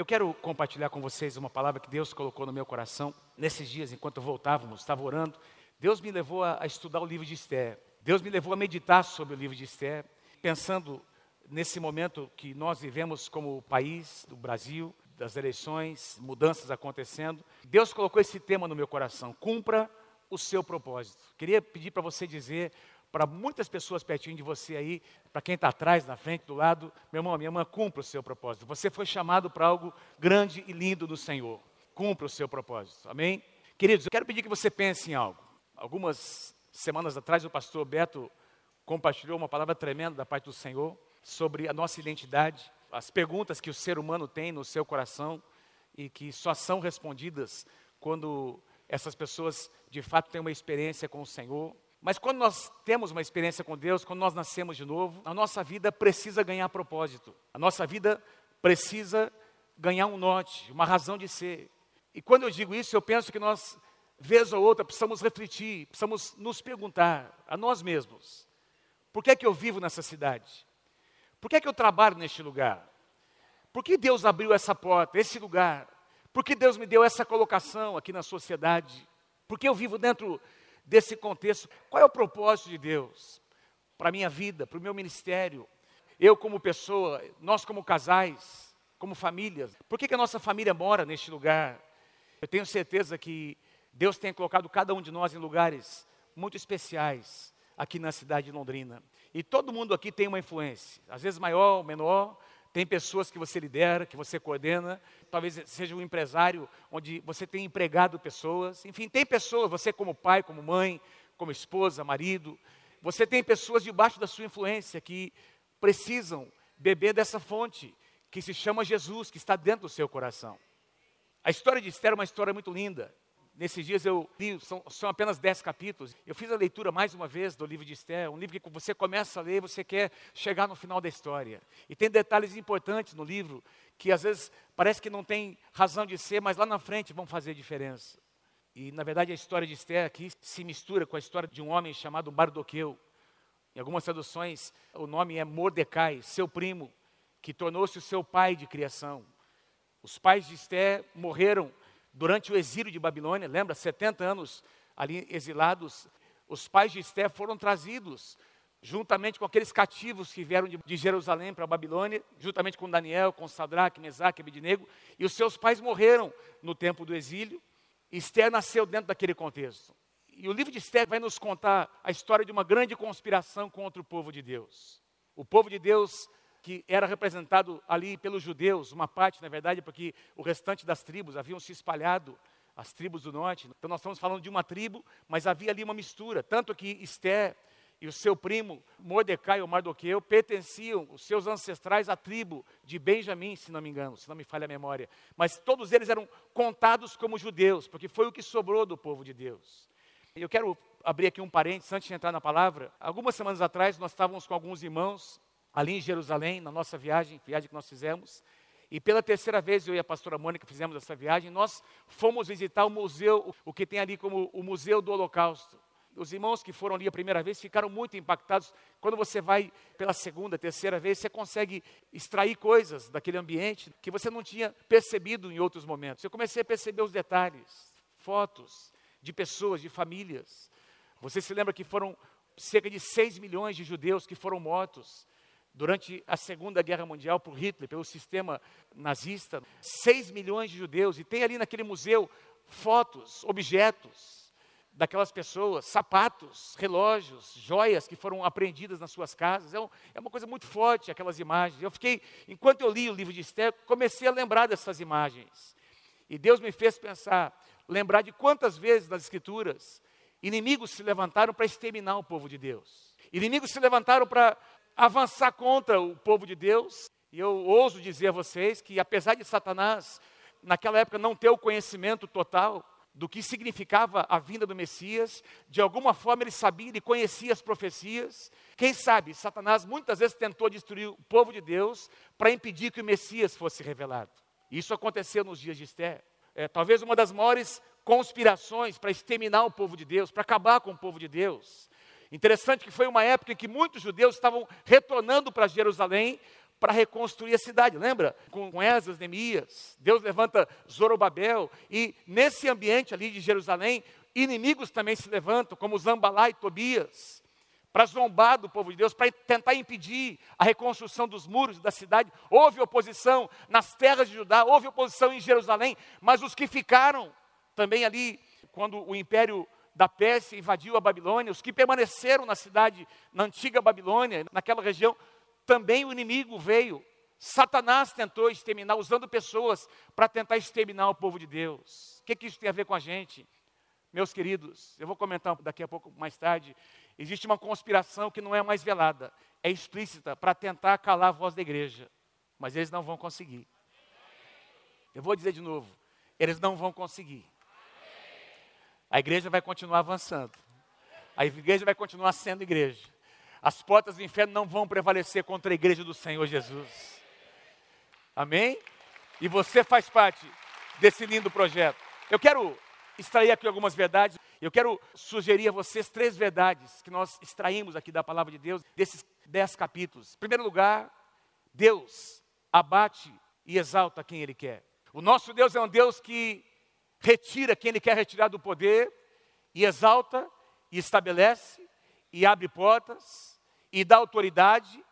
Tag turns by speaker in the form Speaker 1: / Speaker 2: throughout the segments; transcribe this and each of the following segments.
Speaker 1: Eu quero compartilhar com vocês uma palavra que Deus colocou no meu coração. Nesses dias, enquanto voltávamos, estava orando, Deus me levou a, a estudar o livro de Esther. Deus me levou a meditar sobre o livro de Esther, pensando nesse momento que nós vivemos como país, do Brasil, das eleições, mudanças acontecendo. Deus colocou esse tema no meu coração: cumpra o seu propósito. Queria pedir para você dizer para muitas pessoas pertinho de você aí, para quem está atrás, na frente, do lado, meu irmão, minha irmã, cumpra o seu propósito. Você foi chamado para algo grande e lindo do Senhor. Cumpra o seu propósito. Amém? Queridos, eu quero pedir que você pense em algo. Algumas semanas atrás, o pastor Beto compartilhou uma palavra tremenda da parte do Senhor sobre a nossa identidade, as perguntas que o ser humano tem no seu coração e que só são respondidas quando essas pessoas de fato têm uma experiência com o Senhor. Mas quando nós temos uma experiência com Deus, quando nós nascemos de novo, a nossa vida precisa ganhar propósito. A nossa vida precisa ganhar um norte, uma razão de ser. E quando eu digo isso, eu penso que nós, vez ou outra, precisamos refletir, precisamos nos perguntar a nós mesmos: por que é que eu vivo nessa cidade? Por que é que eu trabalho neste lugar? Por que Deus abriu essa porta, esse lugar? Por que Deus me deu essa colocação aqui na sociedade? Por que eu vivo dentro desse contexto? Qual é o propósito de Deus para a minha vida, para o meu ministério? Eu, como pessoa, nós, como casais, como famílias, por que, que a nossa família mora neste lugar? Eu tenho certeza que Deus tem colocado cada um de nós em lugares muito especiais aqui na cidade de Londrina. E todo mundo aqui tem uma influência, às vezes maior ou menor, tem pessoas que você lidera, que você coordena, talvez seja um empresário onde você tem empregado pessoas. Enfim, tem pessoas, você como pai, como mãe, como esposa, marido, você tem pessoas debaixo da sua influência que precisam beber dessa fonte que se chama Jesus, que está dentro do seu coração. A história de Esther é uma história muito linda. Nesses dias eu li, são, são, apenas dez capítulos. Eu fiz a leitura mais uma vez do livro de Esther, um livro que você começa a ler você quer chegar no final da história. E tem detalhes importantes no livro que às vezes parece que não tem razão de ser, mas lá na frente vão fazer diferença. E na verdade a história de Esther aqui se mistura com a história de um homem chamado Mardoqueu. Em algumas traduções o nome é Mordecai, seu primo, que tornou-se o seu pai de criação. Os pais de Esther morreram durante o exílio de Babilônia, lembra, 70 anos ali exilados, os pais de Esther foram trazidos juntamente com aqueles cativos que vieram de, Jerusalém para a Babilônia, juntamente com Daniel, com Sadraque, Mesaque Abednego, e os seus pais morreram no tempo do exílio. Esther nasceu dentro daquele contexto. E o livro de Esther vai nos contar a história de uma grande conspiração contra o povo de Deus. O povo de Deus que era representado ali pelos judeus, uma parte, na verdade, porque o restante das tribos haviam se espalhado, as tribos do norte. Então nós estamos falando de uma tribo, mas havia ali uma mistura, tanto que Esté e o seu primo Mordecai ou Mardoqueu pertenciam, os seus ancestrais, à tribo de Benjamim, se não me engano, se não me falha a memória. Mas todos eles eram contados como judeus, porque foi o que sobrou do povo de Deus. Eu quero abrir aqui um parênteses antes de entrar na palavra. Algumas semanas atrás nós estávamos com alguns irmãos ali em Jerusalém, na nossa viagem, viagem que nós fizemos. E pela terceira vez eu e a pastora Mônica fizemos essa viagem, nós fomos visitar o museu, o que tem ali como o Museu do Holocausto. Os irmãos que foram ali a primeira vez ficaram muito impactados. Quando você vai pela segunda, terceira vez, você consegue extrair coisas daquele ambiente que você não tinha percebido em outros momentos. Eu comecei a perceber os detalhes, fotos de pessoas, de famílias. Você se lembra que foram cerca de 6 milhões de judeus que foram mortos durante a Segunda Guerra Mundial por Hitler, pelo sistema nazista, 6 milhões de judeus, e tem ali naquele museu fotos, objetos daquelas pessoas, sapatos, relógios, joias que foram apreendidas nas suas casas. É, um, é, uma coisa muito forte aquelas imagens. Eu fiquei, enquanto eu li o livro de Esther, comecei a lembrar dessas imagens. E Deus me fez pensar, lembrar de quantas vezes nas Escrituras inimigos se levantaram para exterminar o povo de Deus. Inimigos se levantaram para avançar contra o povo de Deus. E eu ouso dizer a vocês que, apesar de Satanás, naquela época, não ter o conhecimento total do que significava a vinda do Messias, de alguma forma ele sabia, ele conhecia as profecias. Quem sabe, Satanás muitas vezes tentou destruir o povo de Deus para impedir que o Messias fosse revelado. Isso aconteceu nos dias de Esther. É, talvez uma das maiores conspirações para exterminar o povo de Deus, para acabar com o povo de Deus. Interessante que foi uma época em que muitos judeus estavam retornando para Jerusalém para reconstruir a cidade. Lembra? Com Esdras, Neemias, Deus levanta Zorobabel e nesse ambiente ali de Jerusalém, inimigos também se levantam, como Zambalá e Tobias, para zombar do povo de Deus, para tentar impedir a reconstrução dos muros da cidade. Houve oposição nas terras de Judá, houve oposição em Jerusalém, mas os que ficaram também ali, quando o império da Pérsia invadiu a Babilônia, os que permaneceram na cidade, na antiga Babilônia, naquela região, também o inimigo veio. Satanás tentou exterminar, usando pessoas para tentar exterminar o povo de Deus. O que, que isso tem a ver com a gente? Meus queridos, eu vou comentar daqui a pouco mais tarde. Existe uma conspiração que não é mais velada, é explícita, para tentar calar a voz da igreja. Mas eles não vão conseguir. Eu vou dizer de novo: eles não vão conseguir. A igreja vai continuar avançando. A igreja vai continuar sendo igreja. As portas do inferno não vão prevalecer contra a igreja do Senhor Jesus. Amém? E você faz parte desse lindo projeto. Eu quero extrair aqui algumas verdades. Eu quero sugerir a vocês três verdades que nós extraímos aqui da palavra de Deus, desses dez capítulos. Em primeiro lugar, Deus abate e exalta quem Ele quer. O nosso Deus é um Deus que retira quem Ele quer retirar do poder, e exalta, e estabelece, e abre portas, e dá autoridade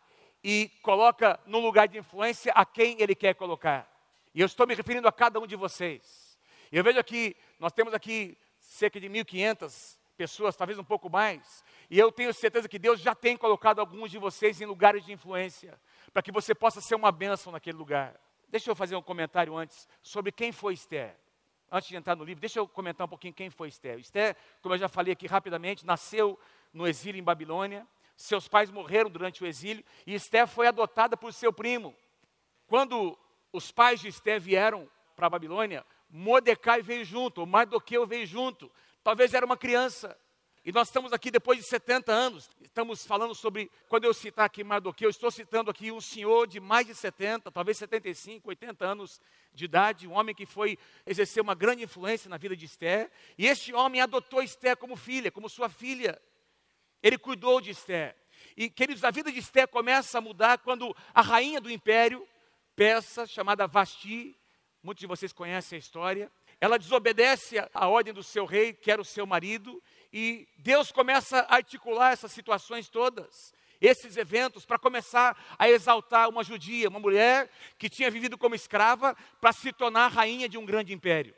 Speaker 1: e coloca no lugar de influência a quem ele quer colocar. E eu estou me referindo a cada um de vocês. Eu vejo aqui, nós temos aqui cerca de 1.500 pessoas, talvez um pouco mais, e eu tenho certeza que Deus já tem colocado alguns de vocês em lugares de influência, para que você possa ser uma bênção naquele lugar. Deixa eu fazer um comentário antes sobre quem foi Esther. Antes de entrar no livro, deixa eu comentar um pouquinho quem foi Esther. Esther, como eu já falei aqui rapidamente, nasceu no exílio em Babilônia, seus pais morreram durante o exílio e Esté foi adotada por seu primo. Quando os pais de Esté vieram para a Babilônia, Mordecai veio junto, Mardoqueu veio junto. Talvez era uma criança. E nós estamos aqui depois de 70 anos. Estamos falando sobre, quando eu citar aqui Mardoqueu, estou citando aqui um senhor de mais de 70, talvez 75, 80 anos de idade, um homem que foi exercer uma grande influência na vida de Esther. E este homem adotou Esther como filha, como sua filha. Ele cuidou de Esther. E, queridos, a vida de Esther começa a mudar quando a rainha do império persa, chamada Vasti, muitos de vocês conhecem a história, ela desobedece à ordem do seu rei, que era o seu marido, e Deus começa a articular essas situações todas, esses eventos, para começar a exaltar uma judia, uma mulher que tinha vivido como escrava, para se tornar rainha de um grande império.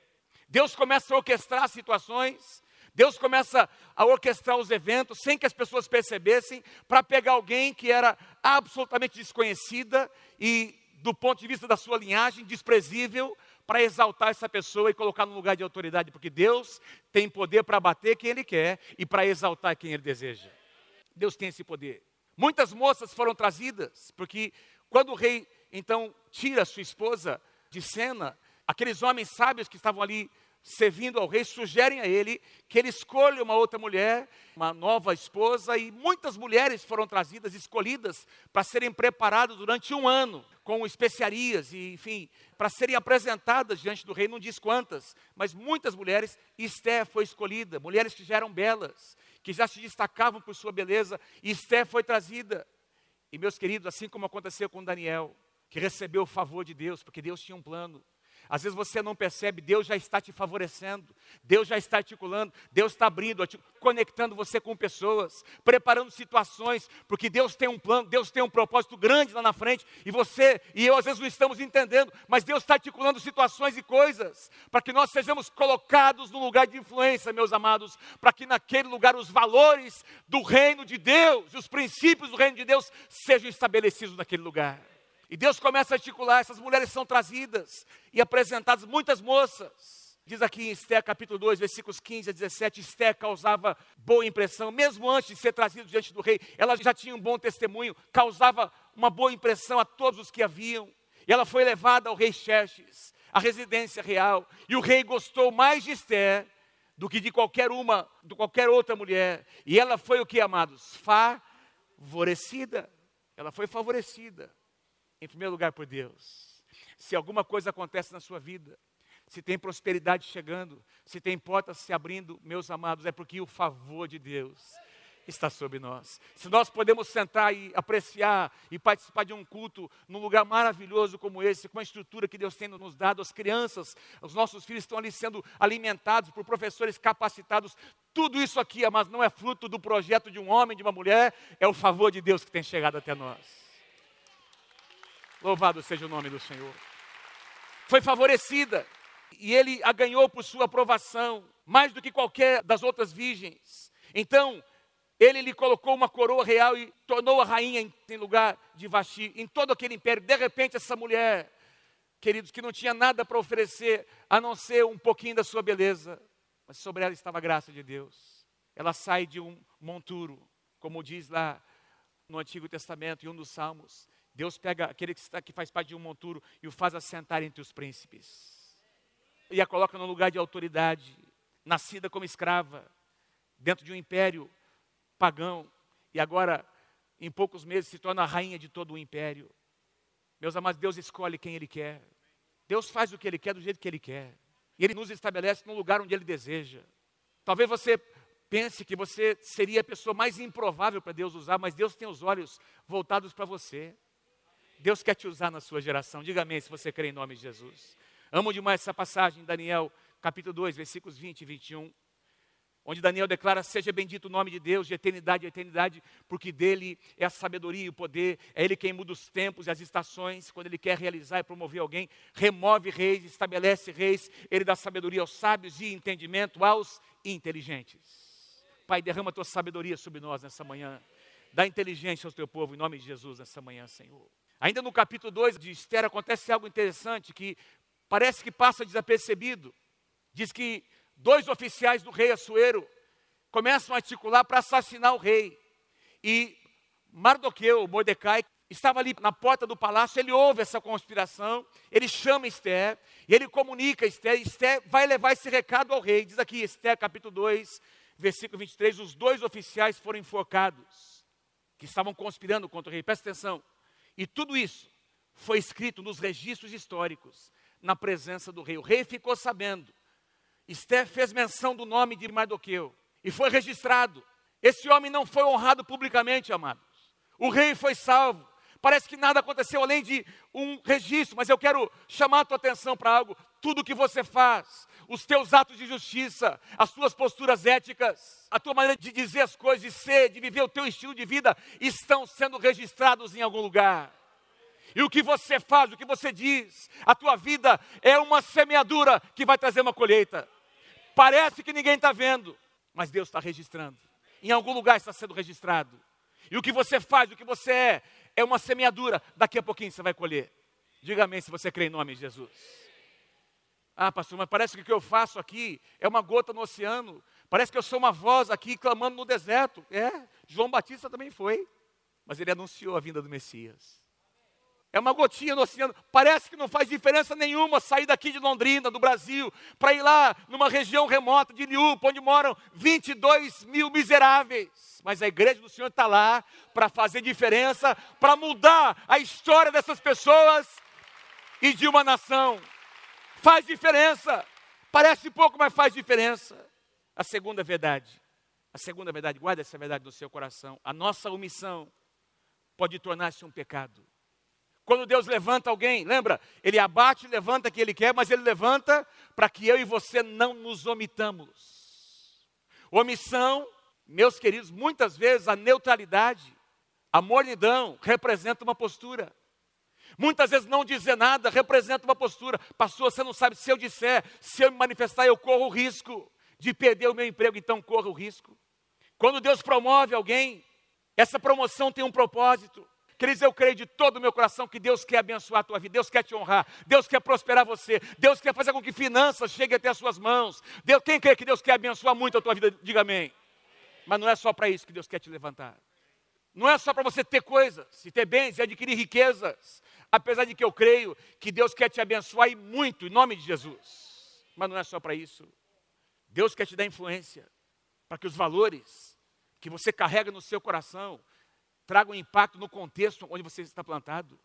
Speaker 1: Deus começa a orquestrar situações Deus começa a orquestrar os eventos sem que as pessoas percebessem, para pegar alguém que era absolutamente desconhecida e, do ponto de vista da sua linhagem, desprezível, para exaltar essa pessoa e colocar no lugar de autoridade, porque Deus tem poder para bater quem Ele quer e para exaltar quem Ele deseja. Deus tem esse poder. Muitas moças foram trazidas, porque quando o rei então tira sua esposa de cena, aqueles homens sábios que estavam ali servindo ao rei, sugerem a ele que ele escolha uma outra mulher, uma nova esposa, e muitas mulheres foram trazidas, escolhidas, para serem preparadas durante um ano, com especiarias, e enfim, para serem apresentadas diante do rei, não diz quantas, mas muitas mulheres, Esté foi escolhida, mulheres que já eram belas, que já se destacavam por sua beleza, e Esté foi trazida. E meus queridos, assim como aconteceu com Daniel, que recebeu o favor de Deus, porque Deus tinha um plano, às vezes você não percebe, Deus já está te favorecendo, Deus já está articulando, Deus está abrindo, conectando você com pessoas, preparando situações, porque Deus tem um plano, Deus tem um propósito grande lá na frente, e você e eu às vezes não estamos entendendo, mas Deus está articulando situações e coisas, para que nós sejamos colocados no lugar de influência, meus amados, para que naquele lugar os valores do reino de Deus, os princípios do reino de Deus sejam estabelecidos naquele lugar. E Deus começa a articular, essas mulheres são trazidas e apresentadas, muitas moças. Diz aqui em Esté capítulo 2, versículos 15 a 17, Esté causava boa impressão, mesmo antes de ser trazido diante do rei, ela já tinha um bom testemunho, causava uma boa impressão a todos os que a viam. E ela foi levada ao rei Xerxes, à residência real, e o rei gostou mais de Esté do que de qualquer uma, de qualquer outra mulher. E ela foi o que, amados? Favorecida. Ela foi favorecida em primeiro lugar por Deus. Se alguma coisa acontece na sua vida, se tem prosperidade chegando, se tem portas se abrindo, meus amados, é porque o favor de Deus está sobre nós. Se nós podemos sentar e apreciar e participar de um culto num lugar maravilhoso como esse, com a estrutura que Deus tem nos dado, as crianças, os nossos filhos estão ali sendo alimentados por professores capacitados, tudo isso aqui, amados, não é fruto do projeto de um homem, de uma mulher, é o favor de Deus que tem chegado até nós. Louvado seja o nome do Senhor. Foi favorecida e ele a ganhou por sua aprovação, mais do que qualquer das outras virgens. Então, ele lhe colocou uma coroa real e tornou a rainha em lugar de Vaxi, em todo aquele império. De repente, essa mulher, queridos, que não tinha nada para oferecer a não ser um pouquinho da sua beleza, mas sobre ela estava a graça de Deus. Ela sai de um monturo, como diz lá no Antigo Testamento, em um dos Salmos. Deus pega aquele que, está, que faz parte de um monturo e o faz assentar entre os príncipes. E a coloca no lugar de autoridade, nascida como escrava, dentro de um império pagão, e agora, em poucos meses, se torna a rainha de todo o império. Meus amados, Deus escolhe quem Ele quer. Deus faz o que Ele quer do jeito que Ele quer. E Ele nos estabelece no lugar onde Ele deseja. Talvez você pense que você seria a pessoa mais improvável para Deus usar, mas Deus tem os olhos voltados para você. Deus quer te usar na sua geração. Diga amém se você crê em nome de Jesus. Amo demais essa passagem, Daniel, capítulo 2, versículos 20 e 21 onde Daniel declara: Seja bendito o nome de Deus de eternidade a eternidade, porque dele é a sabedoria e o poder, é ele quem muda os tempos e as estações, quando ele quer realizar e promover alguém, remove reis, estabelece reis, ele dá sabedoria aos sábios e entendimento aos inteligentes. Pai, derrama a tua sabedoria sobre nós nessa manhã, dá inteligência ao teu povo, em nome de Jesus, nessa manhã, Senhor. Ainda no capítulo 2 de Esther acontece algo interessante que parece que passa desapercebido. Diz que dois oficiais do rei Assuero começam a articular para assassinar o rei. E Mardoqueu, Mordecai, estava ali na porta do palácio, ele ouve essa conspiração, ele chama Esther, e ele comunica a Esther, Esther vai levar esse recado ao rei. Diz aqui, Esther capítulo 2, versículo 23, os dois oficiais foram enforcados, que estavam conspirando contra o rei. Presta atenção. E tudo isso foi escrito nos registros históricos, na presença do rei. O rei ficou sabendo. Esther fez menção do nome de Mardoqueu e foi registrado. Esse homem não foi honrado publicamente, amados. O rei foi salvo. Parece que nada aconteceu além de um registro, mas eu quero chamar a tua atenção para algo. Tudo que você faz, os teus atos de justiça, as tuas posturas éticas, a tua maneira de dizer as coisas, de ser, de viver o teu estilo de vida, estão sendo registrados em algum lugar. E o que você faz, o que você diz, a tua vida é uma semeadura que vai trazer uma colheita. Parece que ninguém está vendo, mas Deus está registrando. Em algum lugar está sendo registrado. E o que você faz, o que você é, é uma semeadura. Daqui a pouquinho você vai colher. Diga amém se você crê em nome de Jesus. Ah, pastor, mas parece que o que eu faço aqui é uma gota no oceano. Parece que eu sou uma voz aqui clamando no deserto. É, João Batista também foi. Mas ele anunciou a vinda do Messias. É uma gotinha no oceano. Parece que não faz diferença nenhuma sair daqui de Londrina, do Brasil, para ir lá numa região remota de Liupa, onde moram 22 mil miseráveis. Mas a igreja do Senhor está lá para fazer diferença, para mudar a história dessas pessoas e de uma nação. Faz diferença. Parece pouco, mas faz diferença. A segunda verdade, a segunda verdade, guarda essa verdade no seu coração. A nossa omissão pode tornar-se um pecado. Quando Deus levanta alguém, lembra? Ele abate, levanta que ele quer, mas ele levanta para que eu e você não nos omitamos. Omissão, meus queridos, muitas vezes a neutralidade, a mornidão representa uma postura. Muitas vezes não dizer nada representa uma postura. Pastor, você não sabe se eu disser, se eu me manifestar, eu corro o risco de perder o meu emprego, então corra o risco. Quando Deus promove alguém, essa promoção tem um propósito. Queridos, eu creio de todo o meu coração que Deus quer abençoar a tua vida, Deus quer te honrar, Deus quer prosperar você, Deus quer fazer com que finanças cheguem até as suas mãos. Deus, quem crê que Deus quer abençoar muito a tua vida, diga amém. Mas não é só para isso que Deus quer te levantar. Não é só para você ter coisas, e ter bens e adquirir riquezas. Apesar de que eu creio que Deus quer te abençoar e muito, em nome de Jesus. Mas não é só para isso. Deus quer te dar influência para que os valores que você carrega no seu coração traga um impacto no contexto onde você está plantado.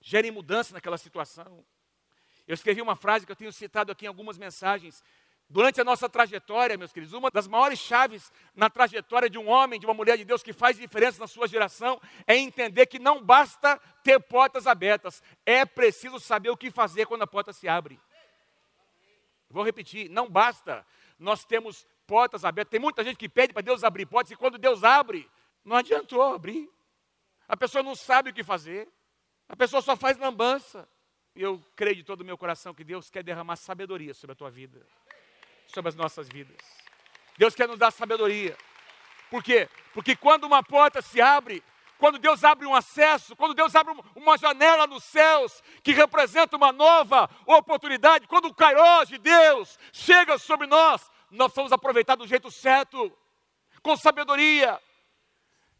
Speaker 1: Gere mudança naquela situação. Eu escrevi uma frase que eu tenho citado aqui em algumas mensagens, Durante a nossa trajetória, meus queridos, uma das maiores chaves na trajetória de um homem, de uma mulher de Deus que faz diferença na sua geração, é entender que não basta ter portas abertas, é preciso saber o que fazer quando a porta se abre. Vou repetir, não basta nós temos portas abertas. Tem muita gente que pede para Deus abrir portas e quando Deus abre, não adiantou abrir. A pessoa não sabe o que fazer. A pessoa só faz lambança. E eu creio de todo o meu coração que Deus quer derramar sabedoria sobre a tua vida, sobre as nossas vidas. Deus quer nos dar sabedoria. Por quê? Porque quando uma porta se abre, quando Deus abre um acesso, quando Deus abre uma janela nos céus, que representa uma nova oportunidade, quando o Kairos de Deus chega sobre nós, nós vamos aproveitar do jeito certo, com sabedoria.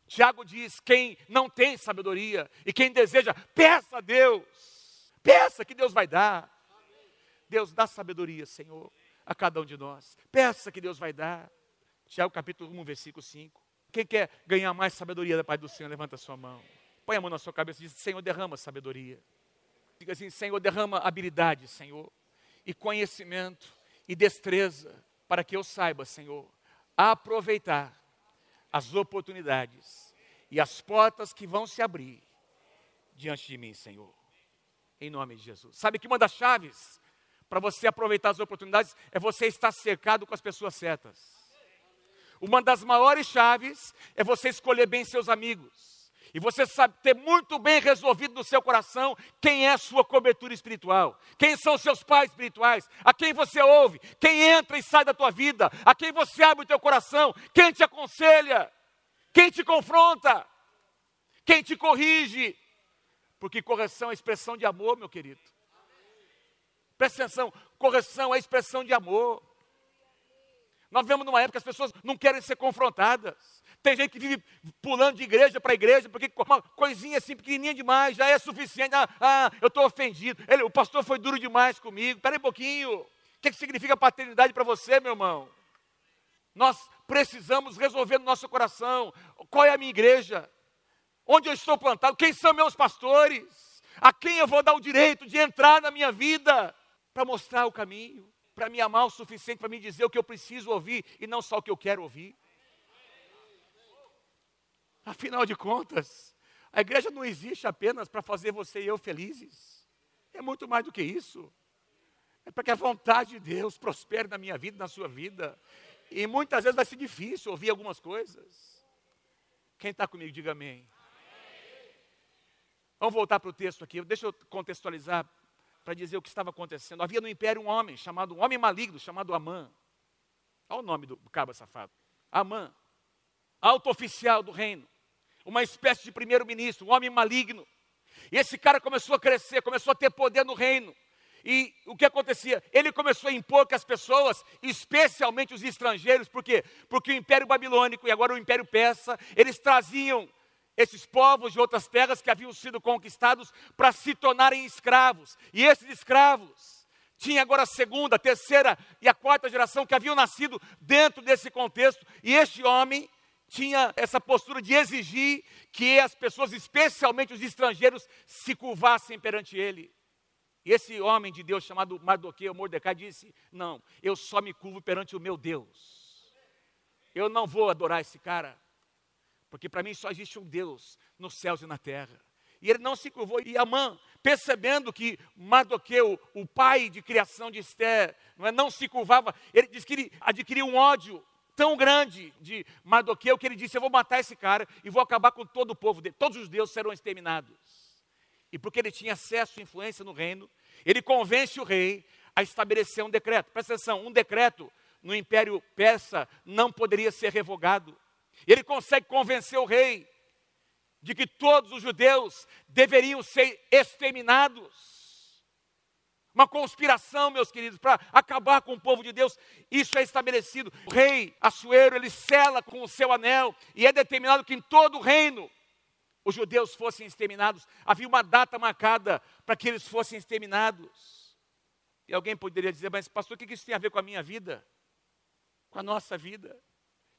Speaker 1: Tiago diz: quem não tem sabedoria e quem deseja, peça a Deus. Peça que Deus vai dar. Deus dá sabedoria, Senhor, a cada um de nós. Peça que Deus vai dar. Tiago capítulo 1, versículo 5. Quem quer ganhar mais sabedoria da Pai do Senhor, levanta a sua mão. Põe a mão na sua cabeça e diz: Senhor, derrama sabedoria. Diga assim: Senhor, derrama habilidade, Senhor, e conhecimento e destreza, para que eu saiba, Senhor, aproveitar as oportunidades e as portas que vão se abrir diante de mim, Senhor. Em nome de Jesus. Sabe que uma das chaves para você aproveitar as oportunidades é você estar cercado com as pessoas certas. Uma das maiores chaves é você escolher bem seus amigos. E você sabe ter muito bem resolvido no seu coração quem é a sua cobertura espiritual, quem são seus pais espirituais, a quem você ouve, quem entra e sai da tua vida, a quem você abre o teu coração, quem te aconselha, quem te confronta, quem te corrige. Porque correção é expressão de amor, meu querido. Presta atenção, correção é expressão de amor. Nós vemos numa época que as pessoas não querem ser confrontadas. Tem gente que vive pulando de igreja para igreja, porque uma coisinha assim pequenininha demais já é suficiente. Ah, ah eu estou ofendido. Ele, o pastor foi duro demais comigo. Espera um pouquinho. O que, que significa paternidade para você, meu irmão? Nós precisamos resolver no nosso coração qual é a minha igreja, onde eu estou plantado, quem são meus pastores, a quem eu vou dar o direito de entrar na minha vida para mostrar o caminho, para me amar o suficiente para me dizer o que eu preciso ouvir e não só o que eu quero ouvir. Afinal de contas, a igreja não existe apenas para fazer você e eu felizes. É muito mais do que isso. É para que a vontade de Deus prospere na minha vida, na sua vida. E muitas vezes vai ser difícil ouvir algumas coisas. Quem está comigo, diga amém. Vamos voltar para o texto aqui. Deixa eu contextualizar para dizer o que estava acontecendo. Havia no império um homem chamado, um homem maligno, chamado Amã. Olha o nome do cabo safado. Amã, alto oficial do reino uma espécie de primeiro-ministro, um homem maligno. E esse cara começou a crescer, começou a ter poder no reino. E o que acontecia? Ele começou a impor que as pessoas, especialmente os estrangeiros, por quê? Porque o Império Babilônico e agora o Império Persa, eles traziam esses povos de outras terras que haviam sido conquistados para se tornarem escravos. E esses escravos tinham agora a segunda, a terceira e a quarta geração que haviam nascido dentro desse contexto. E este homem, tinha essa postura de exigir que as pessoas, especialmente os estrangeiros, se curvassem perante ele. E esse homem de Deus chamado Mardoqueu, Mordecai, disse: Não, eu só me curvo perante o meu Deus. Eu não vou adorar esse cara, porque para mim só existe um Deus nos céus e na terra. E ele não se curvou. E Amã, percebendo que Mardoqueu, o pai de criação de Esther, não, é, não se curvava, ele que ele adquiriu um ódio tão grande de Mardoqueu que ele disse: Eu vou matar esse cara e vou acabar com todo o povo dele. Todos os deuses serão exterminados. E porque ele tinha acesso e influência no reino, ele convence o rei a estabelecer um decreto. Presta atenção: um decreto no Império Persa não poderia ser revogado. Ele consegue convencer o rei de que todos os judeus deveriam ser exterminados uma conspiração, meus queridos, para acabar com o povo de Deus. Isso é estabelecido. O rei Assuero, ele sela com o seu anel, e é determinado que em todo o reino os judeus fossem exterminados. Havia uma data marcada para que eles fossem exterminados. E alguém poderia dizer, mas pastor, o que isso tem a ver com a minha vida? Com a nossa vida?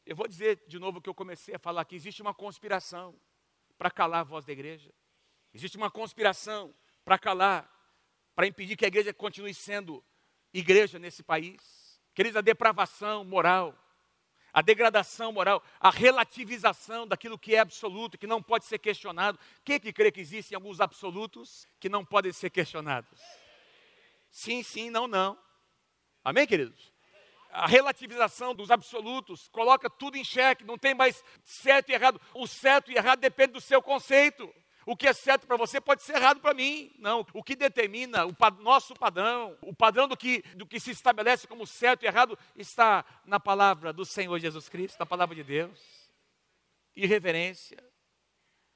Speaker 1: Eu vou dizer de novo o que eu comecei a falar aqui: existe uma conspiração para calar a voz da igreja. Existe uma conspiração para calar para impedir que a igreja continue sendo igreja nesse país. Queridos, a depravação moral, a degradação moral, a relativização daquilo que é absoluto, que não pode ser questionado. Quem que crê que existem alguns absolutos que não podem ser questionados? Sim, sim, não, não. Amém, queridos? A relativização dos absolutos coloca tudo em xeque, não tem mais certo e errado. O certo e errado depende do seu conceito. O que é certo para você pode ser errado para mim. Não. O que determina o nosso padrão, o padrão do que, do que se estabelece como certo e errado, está na palavra do Senhor Jesus Cristo, na palavra de Deus. Irreverência.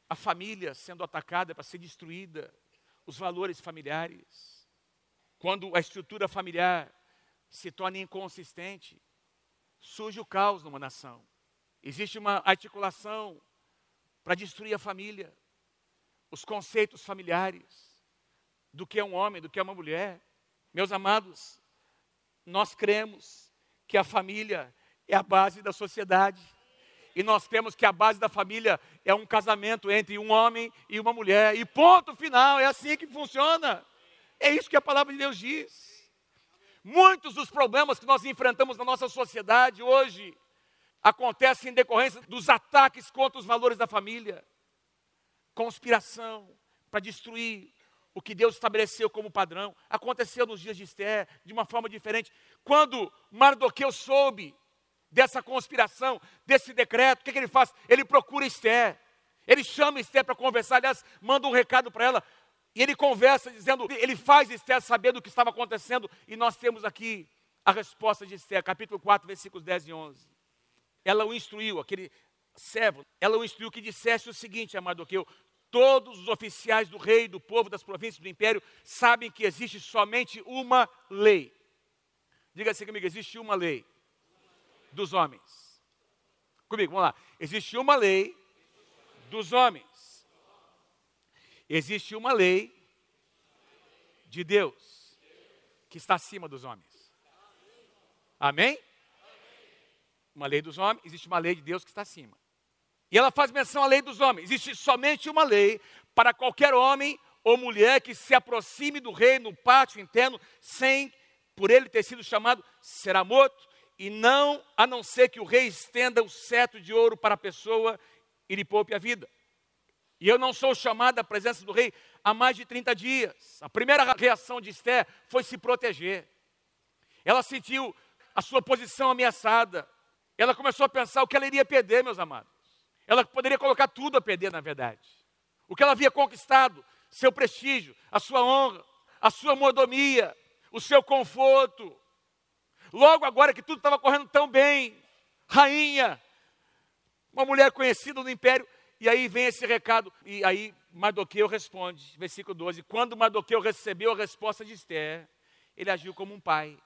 Speaker 1: A família sendo atacada para ser destruída. Os valores familiares. Quando a estrutura familiar se torna inconsistente, surge o caos numa nação. Existe uma articulação para destruir a família os conceitos familiares do que é um homem, do que é uma mulher. Meus amados, nós cremos que a família é a base da sociedade. E nós temos que a base da família é um casamento entre um homem e uma mulher. E ponto final, é assim que funciona. É isso que a palavra de Deus diz. Muitos dos problemas que nós enfrentamos na nossa sociedade hoje acontecem em decorrência dos ataques contra os valores da família conspiração para destruir o que Deus estabeleceu como padrão. Aconteceu nos dias de Esther de uma forma diferente. Quando Mardoqueu soube dessa conspiração, desse decreto, o que, que ele faz? Ele procura Esther. Ele chama Esther para conversar, aliás, manda um recado para ela. E ele conversa dizendo, ele faz Esther saber do que estava acontecendo. E nós temos aqui a resposta de Esther, capítulo 4, versículos 10 e 11. Ela o instruiu, aquele servo, ela o instruiu que dissesse o seguinte a Mardoqueu: Todos os oficiais do rei, do povo, das províncias do império sabem que existe somente uma lei. Diga assim comigo: existe uma lei dos homens. Comigo, vamos lá. Existe uma lei dos homens. Existe uma lei de Deus que está acima dos homens. Amém? Uma lei dos homens, existe uma lei de Deus que está acima. E ela faz menção à lei dos homens. Existe somente uma lei para qualquer homem ou mulher que se aproxime do rei no pátio interno, sem, por ele ter sido chamado, será morto, e não, a não ser que o rei estenda o cetro de ouro para a pessoa e lhe poupe a vida. E eu não sou chamado à presença do rei há mais de 30 dias. A primeira reação de Esther foi se proteger. Ela sentiu a sua posição ameaçada. Ela começou a pensar o que ela iria perder, meus amados. Ela poderia colocar tudo a perder, na verdade. O que ela havia conquistado, seu prestígio, a sua honra, a sua mordomia, o seu conforto. Logo agora que tudo estava correndo tão bem, rainha, uma mulher conhecida no império, e aí vem esse recado, e aí Mardoqueu responde, versículo 12: quando Mardoqueu recebeu a resposta de Esther, ele agiu como um pai.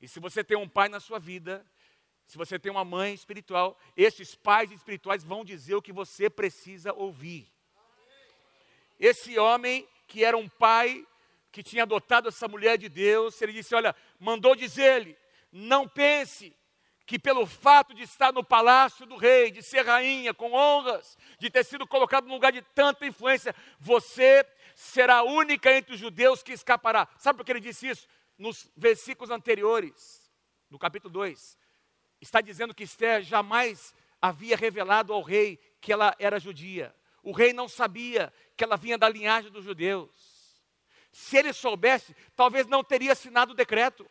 Speaker 1: E se você tem um pai na sua vida, se você tem uma mãe espiritual, esses pais espirituais vão dizer o que você precisa ouvir. Esse homem que era um pai que tinha adotado essa mulher de Deus, ele disse: Olha, mandou dizer-lhe, não pense que pelo fato de estar no palácio do rei, de ser rainha com honras, de ter sido colocado num lugar de tanta influência, você será a única entre os judeus que escapará. Sabe por que ele disse isso? Nos versículos anteriores, no capítulo 2 está dizendo que Esther jamais havia revelado ao rei que ela era judia. O rei não sabia que ela vinha da linhagem dos judeus. Se ele soubesse, talvez não teria assinado o decreto.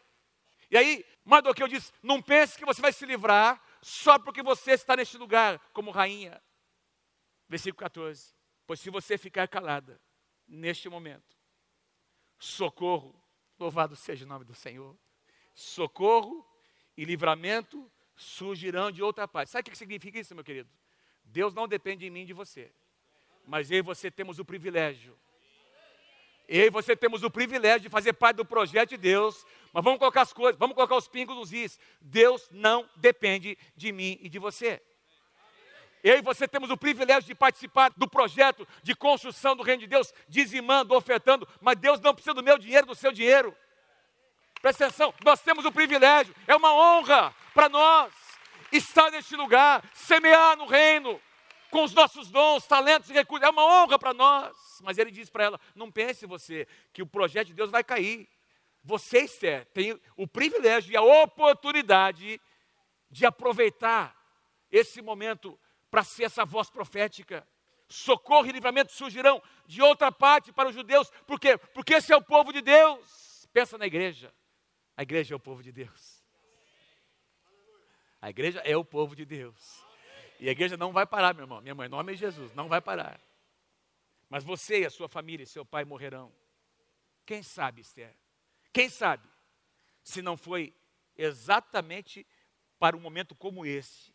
Speaker 1: E aí, Mardoqueu diz: Não pense que você vai se livrar só porque você está neste lugar como rainha. Versículo 14: Pois se você ficar calada neste momento, socorro, louvado seja o nome do Senhor, socorro e livramento surgirão de outra parte. Sabe o que significa isso, meu querido? Deus não depende de mim e de você. Mas eu e você temos o privilégio. Eu e você temos o privilégio de fazer parte do projeto de Deus. Mas vamos colocar as coisas, vamos colocar os pingos nos is. Deus não depende de mim e de você. Eu e você temos o privilégio de participar do projeto de construção do reino de Deus, dizimando, ofertando, mas Deus não precisa do meu dinheiro, do seu dinheiro. Presta atenção, nós temos o privilégio, é uma honra para nós estar neste lugar, semear no reino, com os nossos dons, talentos e recursos, é uma honra para nós. Mas ele diz para ela: não pense você que o projeto de Deus vai cair. você, Esther, tem o privilégio e a oportunidade de aproveitar esse momento para ser essa voz profética. Socorro e livramento surgirão de outra parte para os judeus. Por quê? Porque esse é o povo de Deus. Pensa na igreja. A igreja é o povo de Deus. A igreja é o povo de Deus. E a igreja não vai parar, meu irmão. Minha mãe, nome é Jesus, não vai parar. Mas você e a sua família e seu pai morrerão. Quem sabe, Esther? Quem sabe? Se não foi exatamente para um momento como esse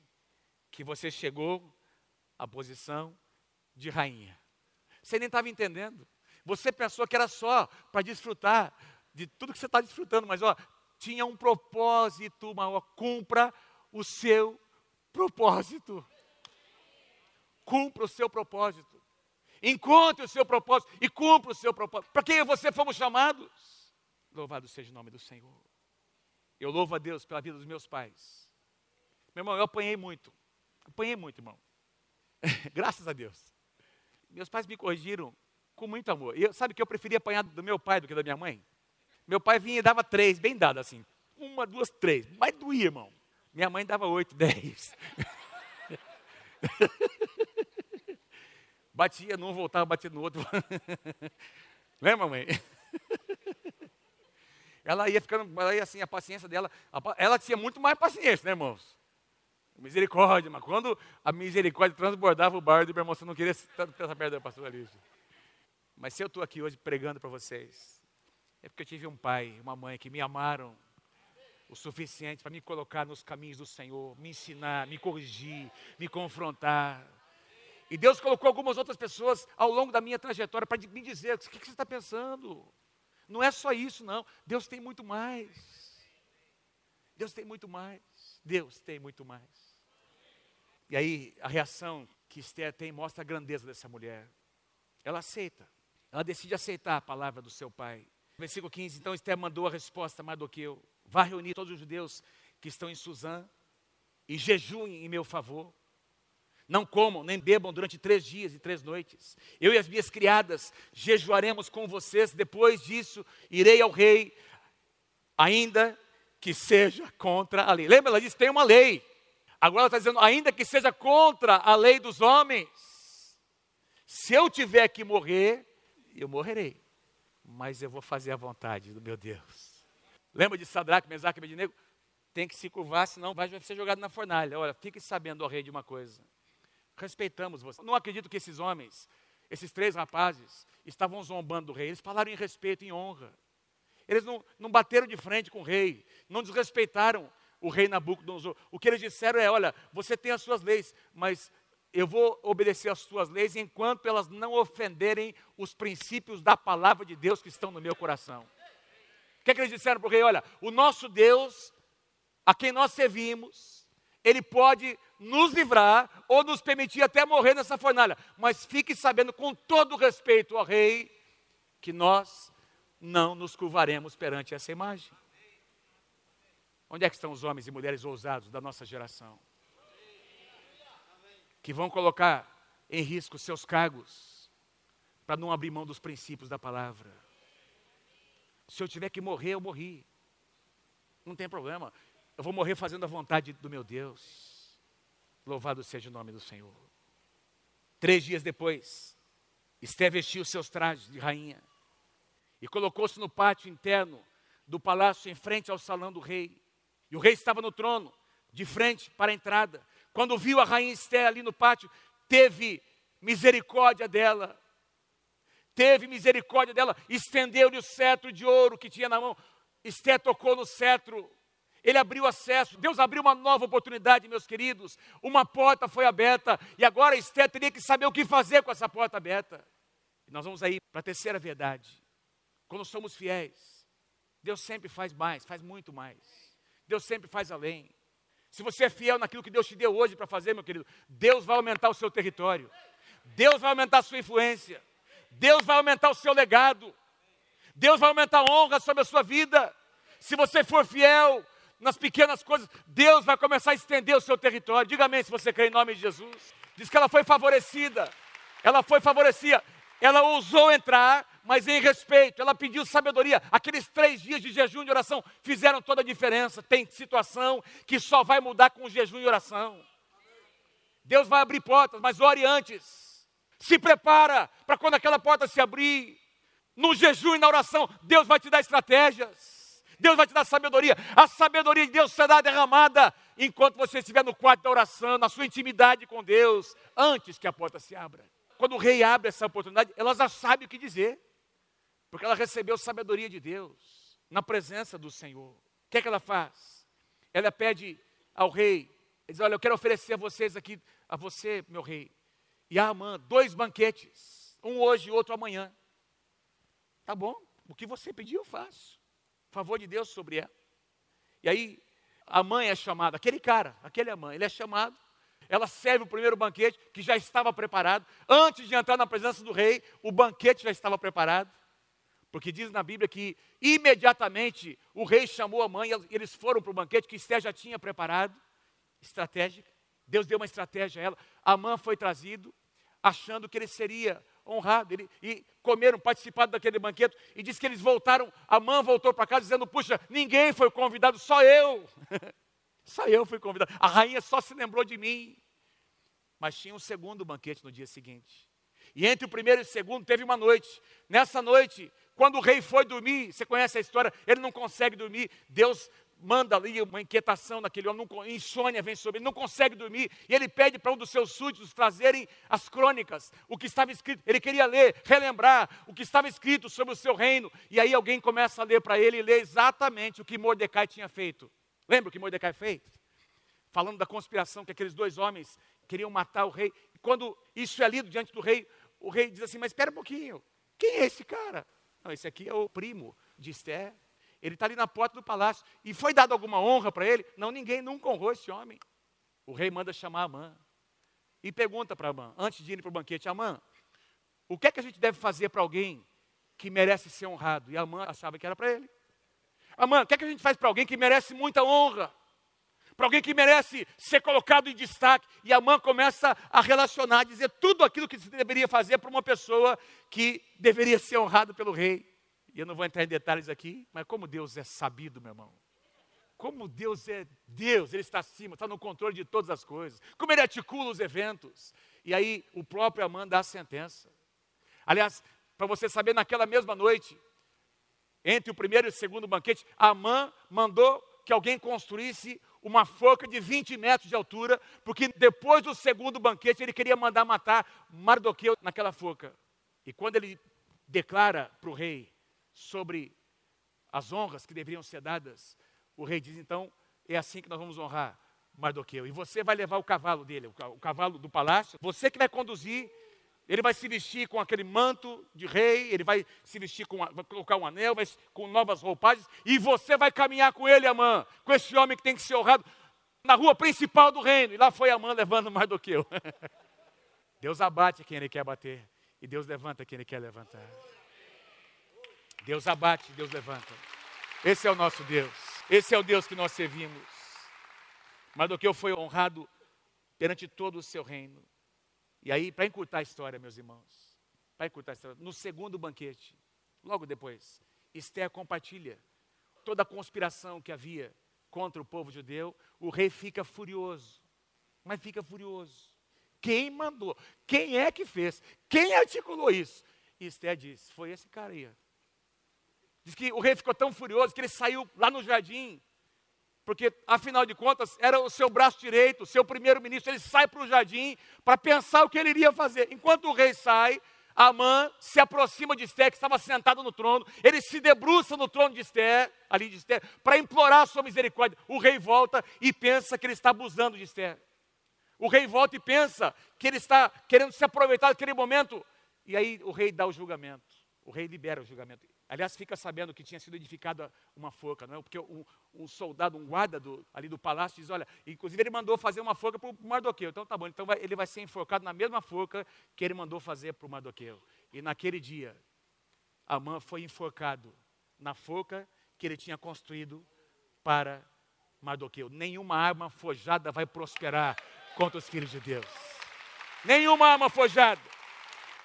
Speaker 1: que você chegou à posição de rainha. Você nem estava entendendo. Você pensou que era só para desfrutar de tudo que você está desfrutando, mas ó, tinha um propósito maior. Cumpra o seu propósito. Cumpra o seu propósito. Encontre o seu propósito e cumpra o seu propósito. Para quem você fomos chamados? Louvado seja o nome do Senhor. Eu louvo a Deus pela vida dos meus pais. Meu irmão, eu apanhei muito. Apanhei muito, irmão. Graças a Deus. Meus pais me corrigiram com muito amor. E sabe que eu preferia apanhar do meu pai do que da minha mãe? Meu pai vinha e dava três, bem dado assim. Uma, duas, três. Mas doía, irmão. Minha mãe dava oito, dez. Batia num, voltava, batia no outro. Lembra, mãe? Ela ia ficando, ela ia assim, a paciência dela, ela tinha muito mais paciência, né, irmãos? Misericórdia, mas quando a misericórdia transbordava o bardo, meu irmão, você não queria tanto essa perto da pastora. Mas se eu estou aqui hoje pregando para vocês, é porque eu tive um pai, uma mãe que me amaram o suficiente para me colocar nos caminhos do Senhor, me ensinar, me corrigir, me confrontar. E Deus colocou algumas outras pessoas ao longo da minha trajetória para me dizer: o que você está pensando? Não é só isso, não. Deus tem muito mais. Deus tem muito mais. Deus tem muito mais. E aí, a reação que Esther tem mostra a grandeza dessa mulher. Ela aceita. Ela decide aceitar a palavra do seu pai. Versículo 15: Então Esther mandou a resposta Mardoqueu: Vá reunir todos os judeus que estão em Suzã e jejuem em meu favor. Não comam nem bebam durante três dias e três noites. Eu e as minhas criadas jejuaremos com vocês. Depois disso, irei ao rei, ainda que seja contra a lei. Lembra, ela disse: tem uma lei. Agora ela está dizendo: ainda que seja contra a lei dos homens. Se eu tiver que morrer, eu morrerei. Mas eu vou fazer a vontade do meu Deus. Lembra de Sadraque, Mesaque e Abednego? Tem que se curvar, senão vai ser jogado na fornalha. Olha, fique sabendo, ó rei, de uma coisa respeitamos você. Não acredito que esses homens, esses três rapazes, estavam zombando do rei. Eles falaram em respeito, em honra. Eles não, não bateram de frente com o rei, não desrespeitaram o rei Nabucodonosor. O que eles disseram é: olha, você tem as suas leis, mas eu vou obedecer às suas leis enquanto elas não ofenderem os princípios da palavra de Deus que estão no meu coração. O que, é que eles disseram para o rei? Olha, o nosso Deus, a quem nós servimos, ele pode nos livrar ou nos permitir até morrer nessa fornalha. Mas fique sabendo, com todo respeito ao rei, que nós não nos curvaremos perante essa imagem. Onde é que estão os homens e mulheres ousados da nossa geração? Que vão colocar em risco seus cargos para não abrir mão dos princípios da palavra. Se eu tiver que morrer, eu morri. Não tem problema. Eu vou morrer fazendo a vontade do meu Deus. Louvado seja o nome do Senhor. Três dias depois, Esté vestiu seus trajes de rainha e colocou-se no pátio interno do palácio em frente ao salão do rei. E o rei estava no trono, de frente para a entrada. Quando viu a rainha Esté ali no pátio, teve misericórdia dela. Teve misericórdia dela, estendeu-lhe o cetro de ouro que tinha na mão. Esté tocou no cetro ele abriu acesso, Deus abriu uma nova oportunidade, meus queridos. Uma porta foi aberta e agora Esther teria que saber o que fazer com essa porta aberta. E nós vamos aí para a terceira verdade. Quando somos fiéis, Deus sempre faz mais, faz muito mais. Deus sempre faz além. Se você é fiel naquilo que Deus te deu hoje para fazer, meu querido, Deus vai aumentar o seu território. Deus vai aumentar a sua influência. Deus vai aumentar o seu legado. Deus vai aumentar a honra sobre a sua vida. Se você for fiel, nas pequenas coisas, Deus vai começar a estender o seu território. Diga amém se você crê em nome de Jesus. Diz que ela foi favorecida. Ela foi favorecida. Ela ousou entrar mas em respeito, ela pediu sabedoria. Aqueles três dias de jejum e oração fizeram toda a diferença. Tem situação que só vai mudar com jejum e oração. Deus vai abrir portas, mas ore antes. Se prepara para quando aquela porta se abrir. No jejum e na oração, Deus vai te dar estratégias. Deus vai te dar sabedoria. A sabedoria de Deus será derramada enquanto você estiver no quarto da oração, na sua intimidade com Deus, antes que a porta se abra. Quando o rei abre essa oportunidade, ela já sabe o que dizer, porque ela recebeu sabedoria de Deus, na presença do Senhor. O que é que ela faz? Ela pede ao rei, diz: Olha, eu quero oferecer a vocês aqui, a você, meu rei, e a Amã, dois banquetes, um hoje e outro amanhã. Tá bom, o que você pediu eu faço. Favor de Deus sobre ela. E aí, a mãe é chamada, aquele cara, aquele é mãe, ele é chamado, ela serve o primeiro banquete que já estava preparado. Antes de entrar na presença do rei, o banquete já estava preparado. Porque diz na Bíblia que imediatamente o rei chamou a mãe e eles foram para o banquete que Esther já tinha preparado. Estratégica. Deus deu uma estratégia a ela. A mãe foi trazido achando que ele seria honrado. Ele, e comeram, participaram daquele banquete. E diz que eles voltaram, a mãe voltou para casa dizendo: Puxa, ninguém foi convidado, só eu. só eu fui convidado. A rainha só se lembrou de mim. Mas tinha um segundo banquete no dia seguinte. E entre o primeiro e o segundo teve uma noite. Nessa noite, quando o rei foi dormir, você conhece a história, ele não consegue dormir. Deus manda ali uma inquietação naquele homem, não, insônia vem sobre ele, não consegue dormir, e ele pede para um dos seus súditos trazerem as crônicas, o que estava escrito, ele queria ler, relembrar o que estava escrito sobre o seu reino, e aí alguém começa a ler para ele e lê exatamente o que Mordecai tinha feito. Lembra o que Mordecai fez? Falando da conspiração que aqueles dois homens queriam matar o rei. Quando isso é lido diante do rei, o rei diz assim: Mas espera um pouquinho, quem é esse cara? Não, esse aqui é o primo de Esther. Ele está ali na porta do palácio. E foi dado alguma honra para ele? Não, ninguém nunca honrou esse homem. O rei manda chamar Amã. E pergunta para Amã, antes de ir para o banquete, Amã, o que é que a gente deve fazer para alguém que merece ser honrado? E Amã achava que era para ele. Amã, o que é que a gente faz para alguém que merece muita honra? Para alguém que merece ser colocado em destaque. E Amã começa a relacionar, dizer tudo aquilo que se deveria fazer para uma pessoa que deveria ser honrado pelo rei. E eu não vou entrar em detalhes aqui, mas como Deus é sabido, meu irmão. Como Deus é Deus, Ele está acima, está no controle de todas as coisas. Como Ele articula os eventos. E aí o próprio Amã dá a sentença. Aliás, para você saber, naquela mesma noite, entre o primeiro e o segundo banquete, Amã mandou que alguém construísse uma forca de 20 metros de altura, porque depois do segundo banquete ele queria mandar matar Mardoqueu naquela forca. E quando ele declara para o rei sobre as honras que deveriam ser dadas, o rei diz: então, é assim que nós vamos honrar Mardoqueu. E você vai levar o cavalo dele, o cavalo do palácio, você que vai conduzir. Ele vai se vestir com aquele manto de rei, ele vai se vestir com, vai colocar um anel, vai, com novas roupagens, e você vai caminhar com ele, Amã, com esse homem que tem que ser honrado, na rua principal do reino. E lá foi Amã levando Mardoqueu. Deus abate quem ele quer bater, e Deus levanta quem ele quer levantar. Deus abate, Deus levanta. Esse é o nosso Deus. Esse é o Deus que nós servimos. Mardoqueu foi honrado perante todo o seu reino. E aí, para encurtar a história, meus irmãos, para encurtar a história, no segundo banquete, logo depois, Esther compartilha toda a conspiração que havia contra o povo judeu. O rei fica furioso, mas fica furioso. Quem mandou? Quem é que fez? Quem articulou isso? E Esther diz: Foi esse cara aí. Diz que o rei ficou tão furioso que ele saiu lá no jardim, porque afinal de contas era o seu braço direito, o seu primeiro-ministro. Ele sai para o jardim para pensar o que ele iria fazer. Enquanto o rei sai, Amã se aproxima de Esther, que estava sentado no trono. Ele se debruça no trono de Esther, ali de Esther, para implorar a sua misericórdia. O rei volta e pensa que ele está abusando de Esther. O rei volta e pensa que ele está querendo se aproveitar daquele momento. E aí o rei dá o julgamento. O rei libera o julgamento. Aliás, fica sabendo que tinha sido edificada uma forca, não é? Porque um, um soldado, um guarda do, ali do palácio diz, olha, inclusive ele mandou fazer uma forca para o Mardoqueu. Então tá bom, então vai, ele vai ser enforcado na mesma forca que ele mandou fazer para o Mardoqueu. E naquele dia, Amã foi enforcado na forca que ele tinha construído para Mardoqueu. Nenhuma arma forjada vai prosperar contra os filhos de Deus. Nenhuma arma forjada.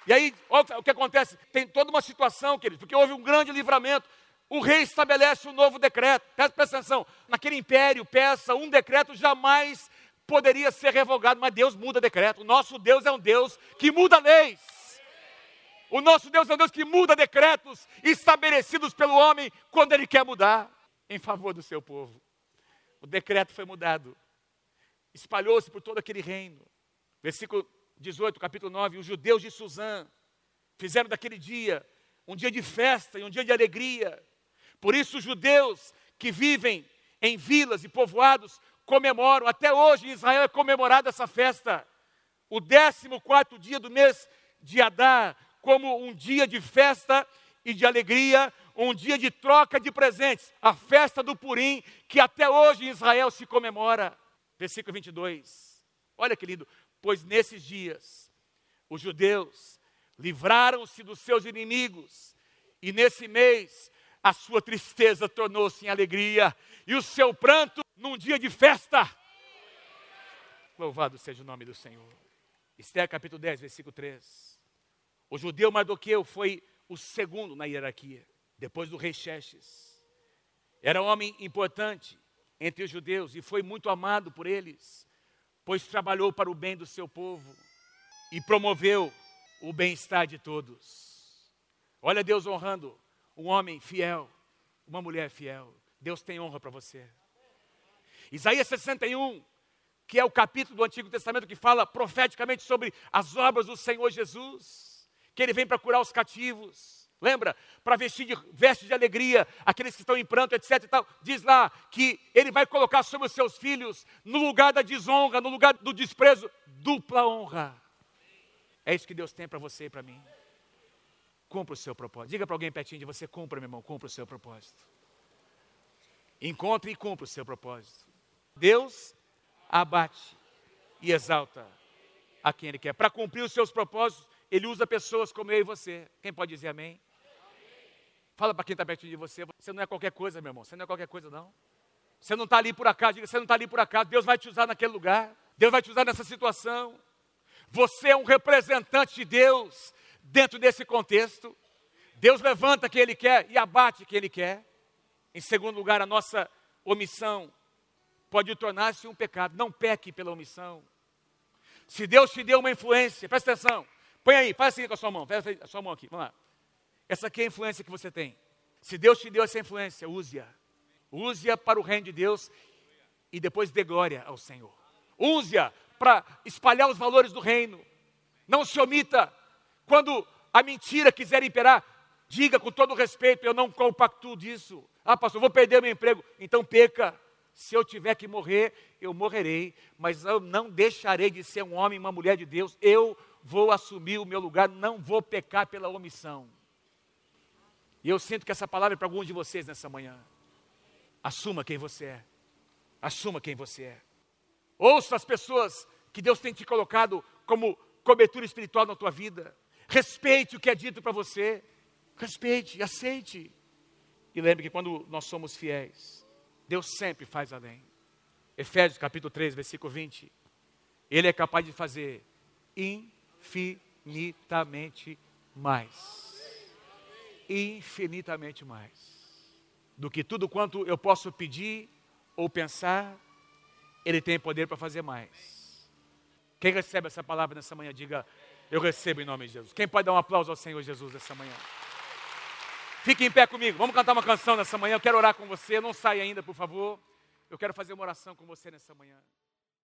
Speaker 1: E aí, olha o que acontece: tem toda uma situação, querido, porque houve um grande livramento. O rei estabelece um novo decreto. Presta atenção: naquele império persa, um decreto jamais poderia ser revogado, mas Deus muda decreto. O nosso Deus é um Deus que muda leis. O nosso Deus é um Deus que muda decretos estabelecidos pelo homem quando ele quer mudar em favor do seu povo. O decreto foi mudado, espalhou-se por todo aquele reino. Versículo 18, capítulo 9: os judeus de Suzã fizeram daquele dia um dia de festa e um dia de alegria. Por isso, os judeus que vivem em vilas e povoados comemoram, até hoje em Israel é comemorada essa festa, o 14 dia do mês de Adar, como um dia de festa e de alegria, um dia de troca de presentes, a festa do Purim, que até hoje em Israel se comemora. Versículo 22. Olha que lindo. Pois nesses dias os judeus livraram-se dos seus inimigos, e nesse mês a sua tristeza tornou-se em alegria, e o seu pranto num dia de festa. Louvado seja o nome do Senhor. Esther capítulo 10, versículo 3. O judeu Mardoqueu foi o segundo na hierarquia, depois do rei Xerxes. Era um homem importante entre os judeus e foi muito amado por eles, pois trabalhou para o bem do seu povo e promoveu o bem-estar de todos. Olha Deus honrando um homem fiel, uma mulher fiel. Deus tem honra para você. Isaías 61, que é o capítulo do Antigo Testamento que fala profeticamente sobre as obras do Senhor Jesus, que ele vem para curar os cativos. Lembra? Para vestir de vestes de alegria aqueles que estão em pranto, etc. E tal. Diz lá que ele vai colocar sobre os seus filhos, no lugar da desonra, no lugar do desprezo, dupla honra. É isso que Deus tem para você e para mim. Cumpra o seu propósito. Diga para alguém pertinho de você: cumpra, meu irmão, cumpra o seu propósito. Encontre e cumpra o seu propósito. Deus abate e exalta a quem Ele quer. Para cumprir os seus propósitos, Ele usa pessoas como eu e você. Quem pode dizer amém? Fala para quem está perto de você, você não é qualquer coisa, meu irmão. Você não é qualquer coisa, não. Você não está ali por acaso, diga, você não está ali por acaso. Deus vai te usar naquele lugar. Deus vai te usar nessa situação. Você é um representante de Deus dentro desse contexto. Deus levanta quem Ele quer e abate quem Ele quer. Em segundo lugar, a nossa omissão pode tornar-se um pecado. Não peque pela omissão. Se Deus te deu uma influência, presta atenção. Põe aí, faz assim com a sua mão. Faz a sua mão aqui, vamos lá. Essa aqui é a influência que você tem. Se Deus te deu essa influência, use-a. Use-a para o reino de Deus e depois dê glória ao Senhor. Use-a para espalhar os valores do reino. Não se omita. Quando a mentira quiser imperar, diga com todo respeito: eu não compactuo disso. Ah, pastor, vou perder meu emprego. Então peca. Se eu tiver que morrer, eu morrerei, mas eu não deixarei de ser um homem, uma mulher de Deus. Eu vou assumir o meu lugar, não vou pecar pela omissão. E eu sinto que essa palavra é para alguns de vocês nessa manhã. Assuma quem você é. Assuma quem você é. Ouça as pessoas que Deus tem te colocado como cobertura espiritual na tua vida. Respeite o que é dito para você. Respeite, aceite. E lembre que quando nós somos fiéis, Deus sempre faz além. Efésios capítulo 3, versículo 20. Ele é capaz de fazer infinitamente mais. Infinitamente mais. Do que tudo quanto eu posso pedir ou pensar, Ele tem poder para fazer mais. Quem recebe essa palavra nessa manhã, diga: Eu recebo em nome de Jesus. Quem pode dar um aplauso ao Senhor Jesus nessa manhã? Fique em pé comigo. Vamos cantar uma canção nessa manhã. Eu quero orar com você. Não saia ainda, por favor. Eu quero fazer uma oração com você nessa manhã.